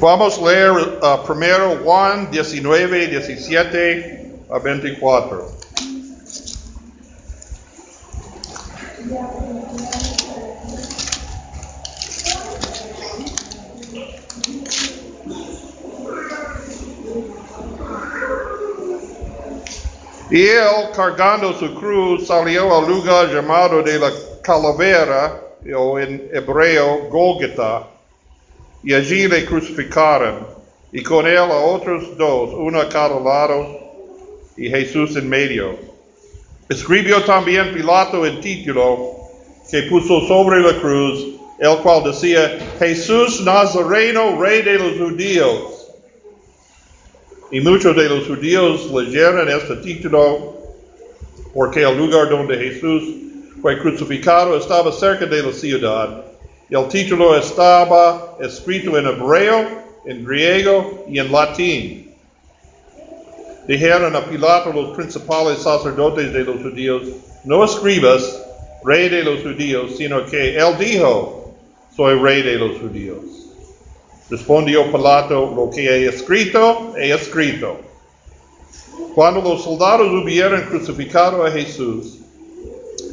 Vamos a leer uh, primero Juan 19, 17 a 24. Y él, cargando su cruz, salió al lugar llamado de la calavera, o en hebreo Golgotha, y allí le crucificaron, y con él a otros dos, uno a cada lado, y Jesús en medio. Escribió también Pilato el título que puso sobre la cruz, el cual decía, Jesús Nazareno, rey de los judíos. Y muchos de los judíos leyeron este título porque el lugar donde Jesús fue crucificado estaba cerca de la ciudad. El título estaba escrito en hebreo, en griego y en latín. Dijeron a Pilato los principales sacerdotes de los judíos, no escribas rey de los judíos, sino que él dijo, soy rey de los judíos. Respondió Pilato, lo que he escrito, he escrito. Cuando los soldados hubieran crucificado a Jesús,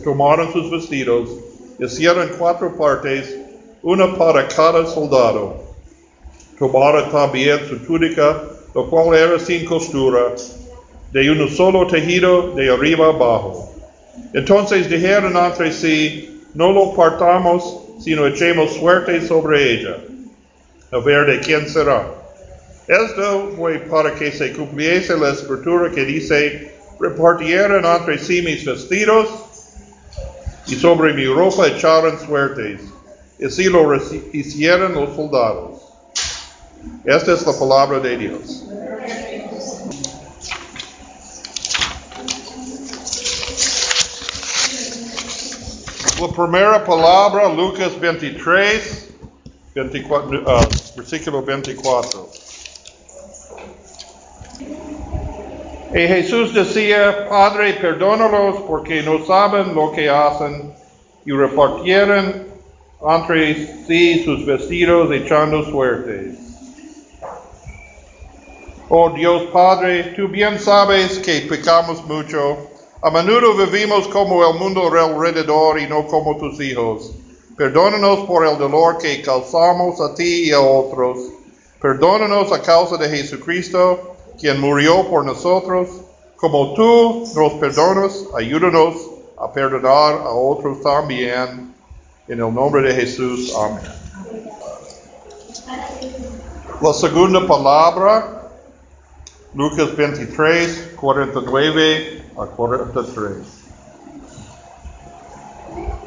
tomaron sus vestidos, hicieron cuatro partes, una para cada soldado. Tomaron también su túnica, lo cual era sin costura, de un solo tejido de arriba abajo. Entonces dijeron entre sí, no lo partamos, sino echemos suerte sobre ella a ver de quién será. Esto fue para que se cumpliese la escritura que dice, repartieron entre sí mis vestidos y sobre mi ropa echaron suertes. Y así lo hicieron los soldados. Esta es la palabra de Dios. La primera palabra, Lucas 23, 24, uh, versículo 24. Y Jesús decía, Padre, perdónalos porque no saben lo que hacen. Y repartieron entre sí sus vestidos echando suertes. Oh Dios Padre, tú bien sabes que pecamos mucho. A menudo vivimos como el mundo alrededor y no como tus hijos. Perdónanos por el dolor que causamos a ti y a otros. Perdónanos a causa de Jesucristo, quien murió por nosotros. Como tú nos perdonas, ayúdanos a perdonar a otros también. En el nombre de Jesús, amén. La segunda palabra, Lucas 23, 49 a 43.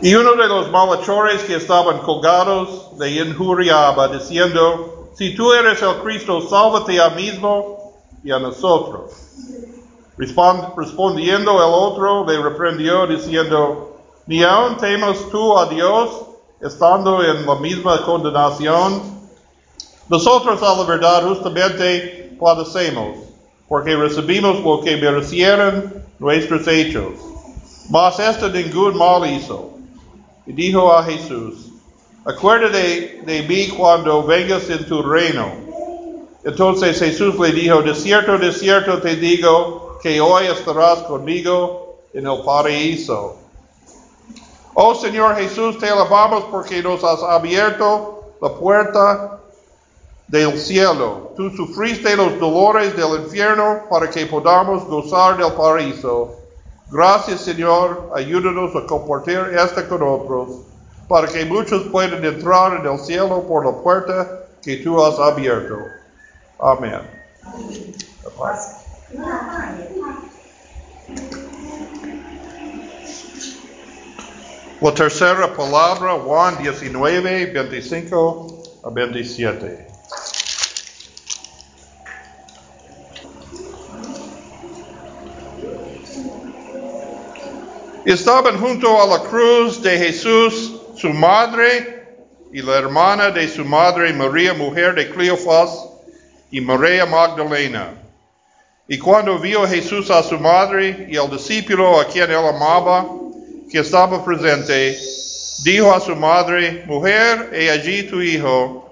Y uno de los malhechores que estaban colgados le injuriaba, diciendo, si tú eres el Cristo, sálvate a mismo y a nosotros. respondiendo el otro, le reprendió, diciendo, ni aun temas tú a Dios, estando en la misma condenación. Nosotros a la verdad justamente padecemos, porque recibimos lo que merecieron nuestros hechos. Mas este ningún mal hizo y dijo a Jesús, acuérdate de mí cuando vengas en tu reino. Entonces Jesús le dijo, de cierto, de cierto te digo que hoy estarás conmigo en el paraíso. Oh Señor Jesús, te alabamos porque nos has abierto la puerta del cielo. Tú sufriste los dolores del infierno para que podamos gozar del paraíso. Gracias Señor, ayúdanos a compartir esto con otros, para que muchos puedan entrar en el cielo por la puerta que tú has abierto. Amén. La tercera palabra, Juan 19, 25 a 27. Estaban junto a la cruz de Jesús su madre y la hermana de su madre María, mujer de Cleofas, y María Magdalena. Y cuando vio Jesús a su madre y al discípulo a quien él amaba, que estaba presente, dijo a su madre, mujer, he allí tu hijo.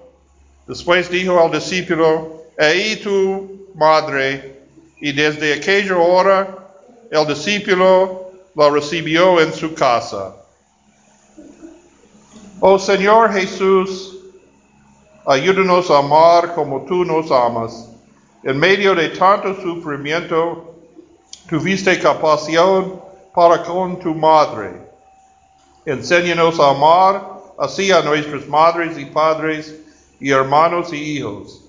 Después dijo al discípulo, ahí tu madre, y desde aquella hora el discípulo la recibió en su casa. Oh Señor Jesús, ayúdanos a amar como tú nos amas. En medio de tanto sufrimiento, tuviste compasión para con tu madre. Enséñanos a amar así a nuestras madres y padres y hermanos y hijos.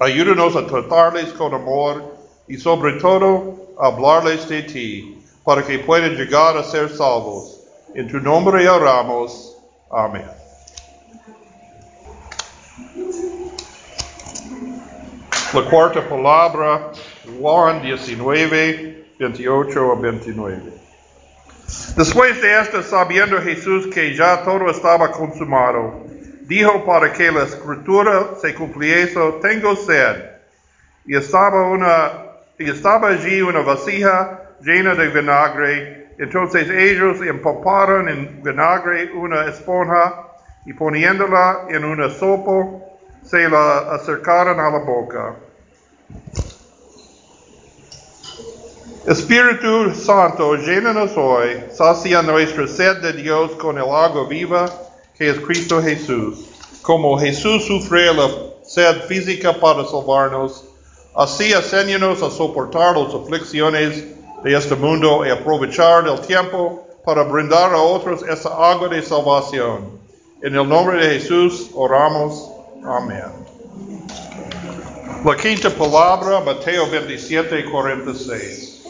Ayúdanos a tratarles con amor y sobre todo hablarles de ti para que puedan llegar a ser salvos. En tu nombre oramos. Amén. La cuarta palabra, Juan 19, 28 a 29. Después de esto, sabiendo Jesús que ya todo estaba consumado, dijo para que la escritura se cumpliese, tengo sed. Y estaba, una, y estaba allí una vasija llena de vinagre. Entonces ellos empaparon en vinagre una esponja y poniéndola en una sopa, se la acercaron a la boca. Espíritu Santo, llénanos hoy, sacia nuestra sed de Dios con el agua viva que es Cristo Jesús. Como Jesús sufrió la sed física para salvarnos, así enséñanos a soportar las aflicciones de este mundo y aprovechar el tiempo para brindar a otros esa agua de salvación. En el nombre de Jesús oramos. Amén. La quinta palabra, Mateo 27, 46.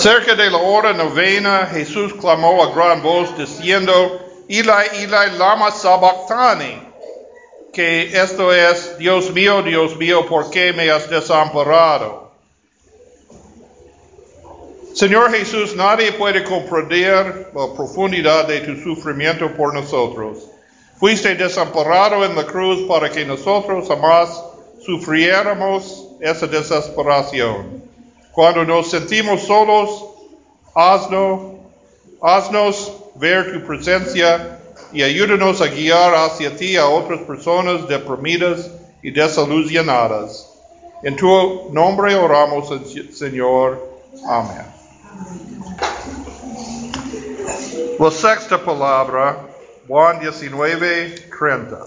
Cerca de la hora novena, Jesús clamó a gran voz diciendo, Eli, Eli, lama sabachthani, que esto es, Dios mío, Dios mío, ¿por qué me has desamparado? Señor Jesús, nadie puede comprender la profundidad de tu sufrimiento por nosotros. Fuiste desamparado en la cruz para que nosotros jamás sufriéramos esa desesperación. Cuando nos sentimos solos, haznos, haznos ver tu presencia y ayúdanos a guiar hacia ti a otras personas deprimidas y desilusionadas. En tu nombre oramos, Señor. Amén. La sexta palabra, Juan 19, 30.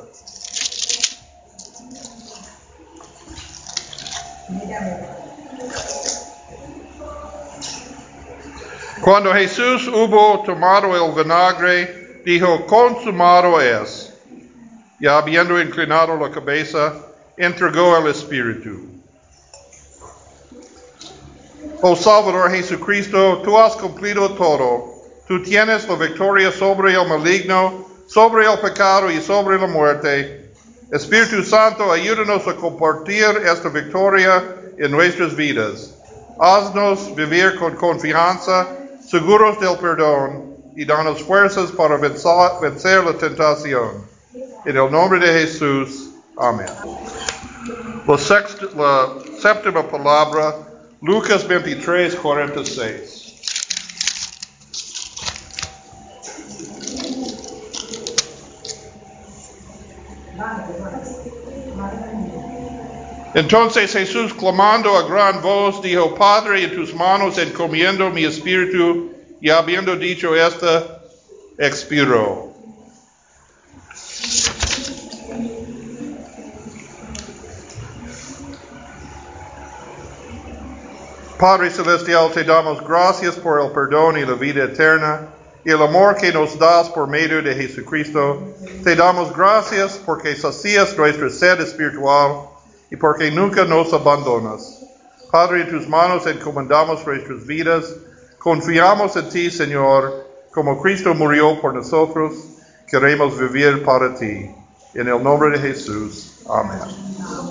Cuando Jesús hubo tomado el vinagre, dijo, consumado es. Y habiendo inclinado la cabeza, entregó el Espíritu. Oh Salvador Jesucristo, tú has cumplido todo. Tú tienes la victoria sobre el maligno, sobre el pecado y sobre la muerte. Espíritu Santo, ayúdanos a compartir esta victoria en nuestras vidas. Haznos vivir con confianza, seguros del perdón, y danos fuerzas para vencer la tentación. En el nombre de Jesús. Amén. La, séptima palabra, Lucas 23, 46. Entonces Jesús, clamando a gran voz, dijo, Padre, en tus manos encomiendo mi espíritu, y habiendo dicho esto, expiró. Padre Celestial, te damos gracias por el perdón y la vida eterna y el amor que nos das por medio de Jesucristo. Te damos gracias porque sacías nuestra sed espiritual y porque nunca nos abandonas. Padre, en tus manos encomendamos nuestras vidas. Confiamos en ti, Señor, como Cristo murió por nosotros. Queremos vivir para ti. En el nombre de Jesús. Amén.